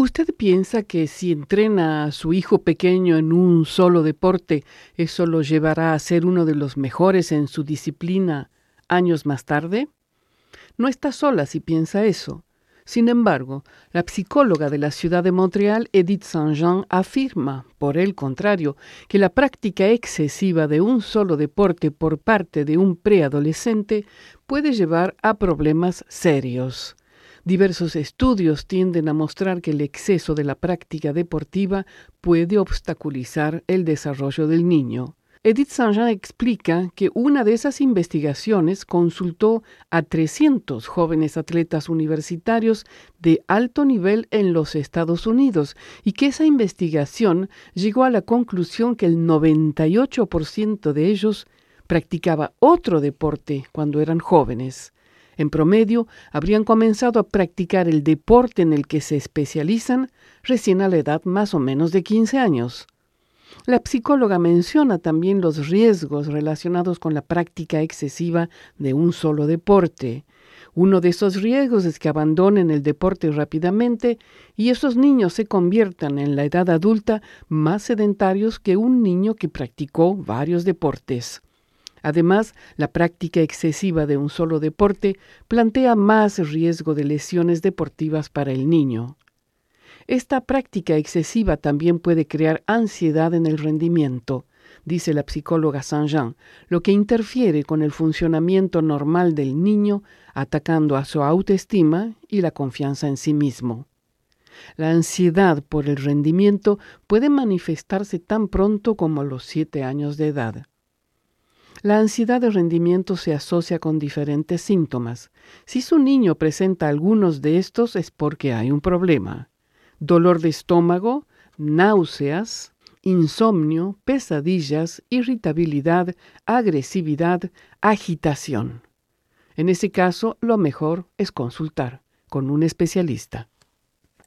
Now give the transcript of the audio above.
¿Usted piensa que si entrena a su hijo pequeño en un solo deporte, eso lo llevará a ser uno de los mejores en su disciplina años más tarde? No está sola si piensa eso. Sin embargo, la psicóloga de la ciudad de Montreal, Edith Saint-Jean, afirma, por el contrario, que la práctica excesiva de un solo deporte por parte de un preadolescente puede llevar a problemas serios. Diversos estudios tienden a mostrar que el exceso de la práctica deportiva puede obstaculizar el desarrollo del niño. Edith Saint-Jean explica que una de esas investigaciones consultó a 300 jóvenes atletas universitarios de alto nivel en los Estados Unidos y que esa investigación llegó a la conclusión que el 98% de ellos practicaba otro deporte cuando eran jóvenes. En promedio, habrían comenzado a practicar el deporte en el que se especializan recién a la edad más o menos de 15 años. La psicóloga menciona también los riesgos relacionados con la práctica excesiva de un solo deporte. Uno de esos riesgos es que abandonen el deporte rápidamente y esos niños se conviertan en la edad adulta más sedentarios que un niño que practicó varios deportes. Además, la práctica excesiva de un solo deporte plantea más riesgo de lesiones deportivas para el niño. Esta práctica excesiva también puede crear ansiedad en el rendimiento, dice la psicóloga Saint-Jean, lo que interfiere con el funcionamiento normal del niño, atacando a su autoestima y la confianza en sí mismo. La ansiedad por el rendimiento puede manifestarse tan pronto como a los siete años de edad. La ansiedad de rendimiento se asocia con diferentes síntomas. Si su niño presenta algunos de estos es porque hay un problema. Dolor de estómago, náuseas, insomnio, pesadillas, irritabilidad, agresividad, agitación. En ese caso, lo mejor es consultar con un especialista.